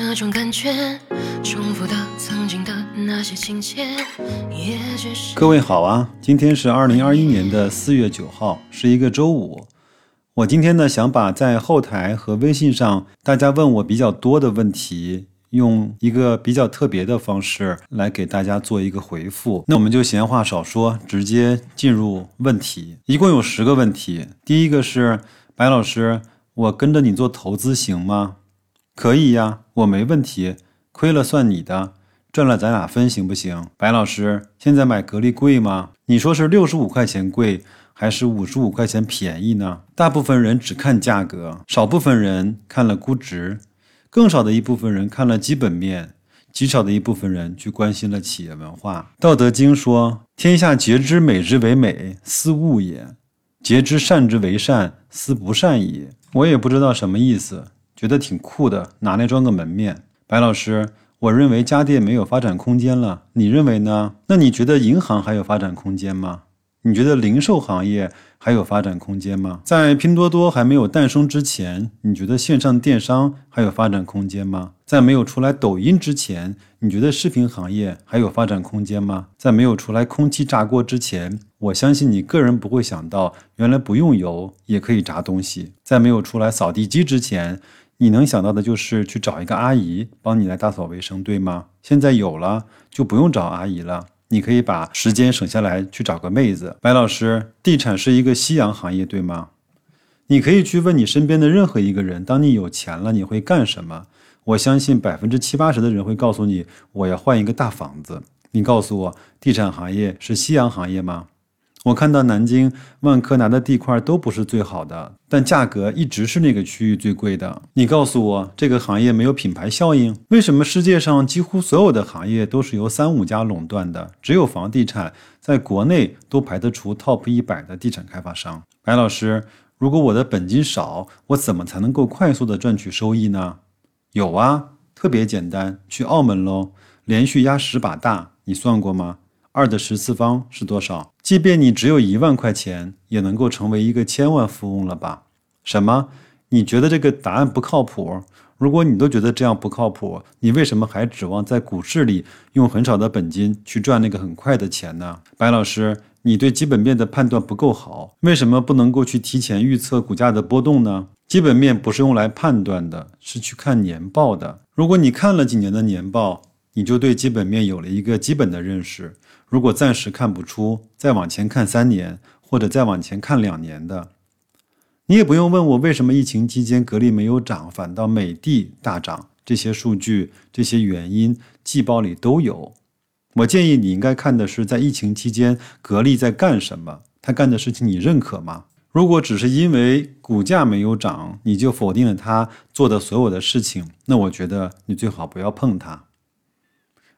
这种感觉，重复的曾经的那些情节，也只是各位好啊，今天是二零二一年的四月九号，是一个周五。我今天呢，想把在后台和微信上大家问我比较多的问题，用一个比较特别的方式来给大家做一个回复。那我们就闲话少说，直接进入问题。一共有十个问题。第一个是白老师，我跟着你做投资行吗？可以呀，我没问题，亏了算你的，赚了咱俩分，行不行？白老师，现在买格力贵吗？你说是六十五块钱贵，还是五十五块钱便宜呢？大部分人只看价格，少部分人看了估值，更少的一部分人看了基本面，极少的一部分人去关心了企业文化。道德经说：“天下皆知美之为美，斯恶也；皆知善之为善，斯不善也。”我也不知道什么意思。觉得挺酷的，拿来装个门面。白老师，我认为家电没有发展空间了，你认为呢？那你觉得银行还有发展空间吗？你觉得零售行业还有发展空间吗？在拼多多还没有诞生之前，你觉得线上电商还有发展空间吗？在没有出来抖音之前，你觉得视频行业还有发展空间吗？在没有出来空气炸锅之前，我相信你个人不会想到，原来不用油也可以炸东西。在没有出来扫地机之前，你能想到的就是去找一个阿姨帮你来打扫卫生，对吗？现在有了，就不用找阿姨了，你可以把时间省下来去找个妹子。白老师，地产是一个夕阳行业，对吗？你可以去问你身边的任何一个人，当你有钱了，你会干什么？我相信百分之七八十的人会告诉你，我要换一个大房子。你告诉我，地产行业是夕阳行业吗？我看到南京、万科拿的地块都不是最好的，但价格一直是那个区域最贵的。你告诉我，这个行业没有品牌效应？为什么世界上几乎所有的行业都是由三五家垄断的，只有房地产在国内都排得出 top 一百的地产开发商？白老师，如果我的本金少，我怎么才能够快速的赚取收益呢？有啊，特别简单，去澳门喽，连续压十把大，你算过吗？二的十次方是多少？即便你只有一万块钱，也能够成为一个千万富翁了吧？什么？你觉得这个答案不靠谱？如果你都觉得这样不靠谱，你为什么还指望在股市里用很少的本金去赚那个很快的钱呢？白老师，你对基本面的判断不够好，为什么不能够去提前预测股价的波动呢？基本面不是用来判断的，是去看年报的。如果你看了几年的年报，你就对基本面有了一个基本的认识。如果暂时看不出，再往前看三年，或者再往前看两年的，你也不用问我为什么疫情期间格力没有涨，反倒美的大涨。这些数据、这些原因，季报里都有。我建议你应该看的是在疫情期间格力在干什么，他干的事情你认可吗？如果只是因为股价没有涨，你就否定了他做的所有的事情，那我觉得你最好不要碰他。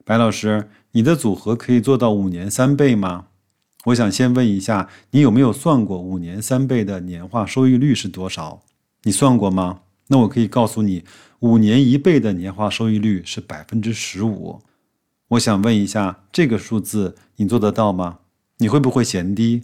白老师。你的组合可以做到五年三倍吗？我想先问一下，你有没有算过五年三倍的年化收益率是多少？你算过吗？那我可以告诉你，五年一倍的年化收益率是百分之十五。我想问一下，这个数字你做得到吗？你会不会嫌低？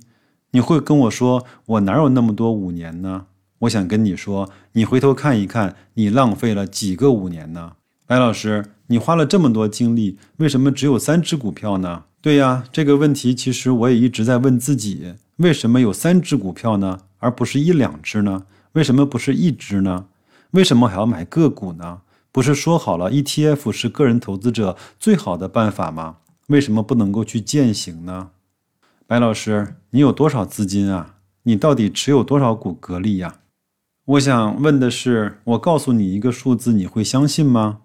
你会跟我说，我哪有那么多五年呢？我想跟你说，你回头看一看，你浪费了几个五年呢？白老师，你花了这么多精力，为什么只有三只股票呢？对呀，这个问题其实我也一直在问自己：为什么有三只股票呢，而不是一两只呢？为什么不是一只呢？为什么还要买个股呢？不是说好了 ETF 是个人投资者最好的办法吗？为什么不能够去践行呢？白老师，你有多少资金啊？你到底持有多少股格力呀？我想问的是，我告诉你一个数字，你会相信吗？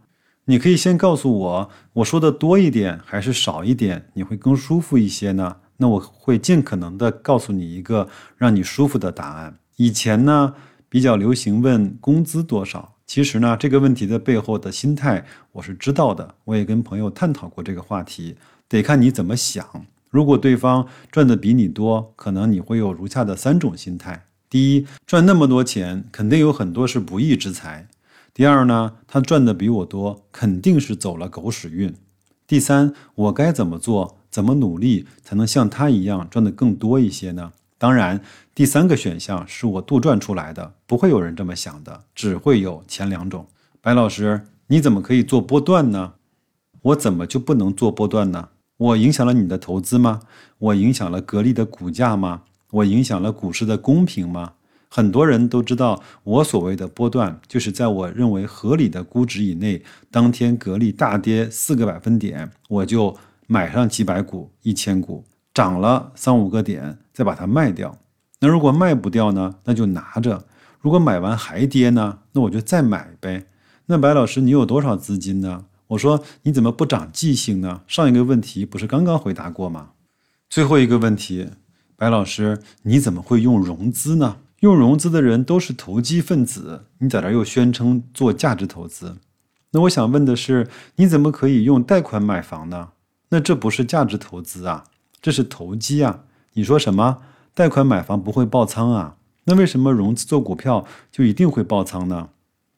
你可以先告诉我，我说的多一点还是少一点，你会更舒服一些呢？那我会尽可能的告诉你一个让你舒服的答案。以前呢，比较流行问工资多少，其实呢，这个问题的背后的心态我是知道的，我也跟朋友探讨过这个话题，得看你怎么想。如果对方赚的比你多，可能你会有如下的三种心态：第一，赚那么多钱，肯定有很多是不义之财。第二呢，他赚的比我多，肯定是走了狗屎运。第三，我该怎么做，怎么努力才能像他一样赚的更多一些呢？当然，第三个选项是我杜撰出来的，不会有人这么想的，只会有前两种。白老师，你怎么可以做波段呢？我怎么就不能做波段呢？我影响了你的投资吗？我影响了格力的股价吗？我影响了股市的公平吗？很多人都知道，我所谓的波段，就是在我认为合理的估值以内，当天格力大跌四个百分点，我就买上几百股、一千股，涨了三五个点，再把它卖掉。那如果卖不掉呢？那就拿着。如果买完还跌呢？那我就再买呗。那白老师，你有多少资金呢？我说你怎么不长记性呢？上一个问题不是刚刚回答过吗？最后一个问题，白老师，你怎么会用融资呢？用融资的人都是投机分子，你在这又宣称做价值投资，那我想问的是，你怎么可以用贷款买房呢？那这不是价值投资啊，这是投机啊！你说什么？贷款买房不会爆仓啊？那为什么融资做股票就一定会爆仓呢？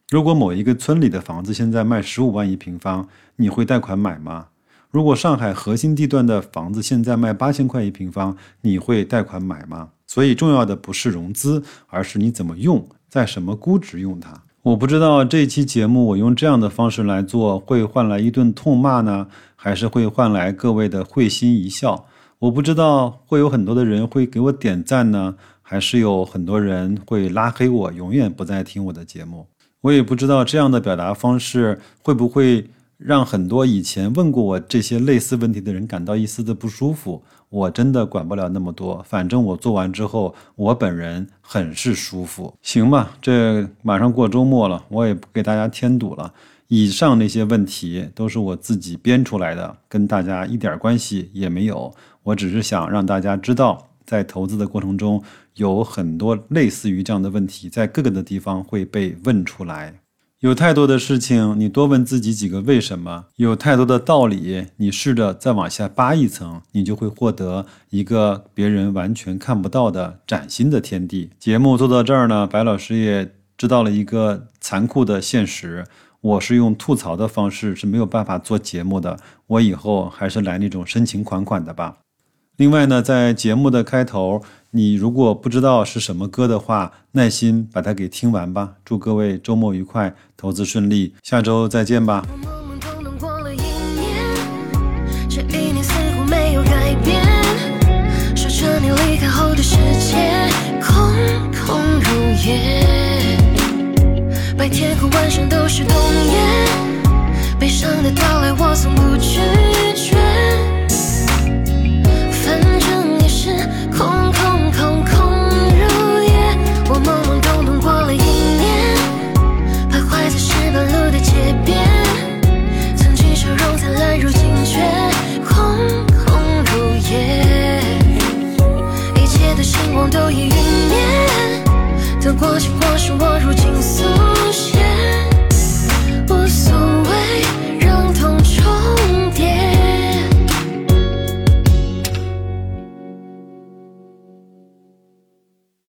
如果某一个村里的房子现在卖十五万一平方，你会贷款买吗？如果上海核心地段的房子现在卖八千块一平方，你会贷款买吗？所以重要的不是融资，而是你怎么用，在什么估值用它。我不知道这期节目我用这样的方式来做，会换来一顿痛骂呢，还是会换来各位的会心一笑？我不知道会有很多的人会给我点赞呢，还是有很多人会拉黑我，永远不再听我的节目。我也不知道这样的表达方式会不会。让很多以前问过我这些类似问题的人感到一丝的不舒服。我真的管不了那么多，反正我做完之后，我本人很是舒服。行吧，这马上过周末了，我也不给大家添堵了。以上那些问题都是我自己编出来的，跟大家一点关系也没有。我只是想让大家知道，在投资的过程中，有很多类似于这样的问题，在各个的地方会被问出来。有太多的事情，你多问自己几个为什么；有太多的道理，你试着再往下扒一层，你就会获得一个别人完全看不到的崭新的天地。节目做到这儿呢，白老师也知道了一个残酷的现实：我是用吐槽的方式是没有办法做节目的。我以后还是来那种深情款款的吧。另外呢，在节目的开头。你如果不知道是什么歌的话，耐心把它给听完吧。祝各位周末愉快，投资顺利，下周再见吧。白天和晚上都是冬夜，过都已云烟，得过且过是我如今苏醒。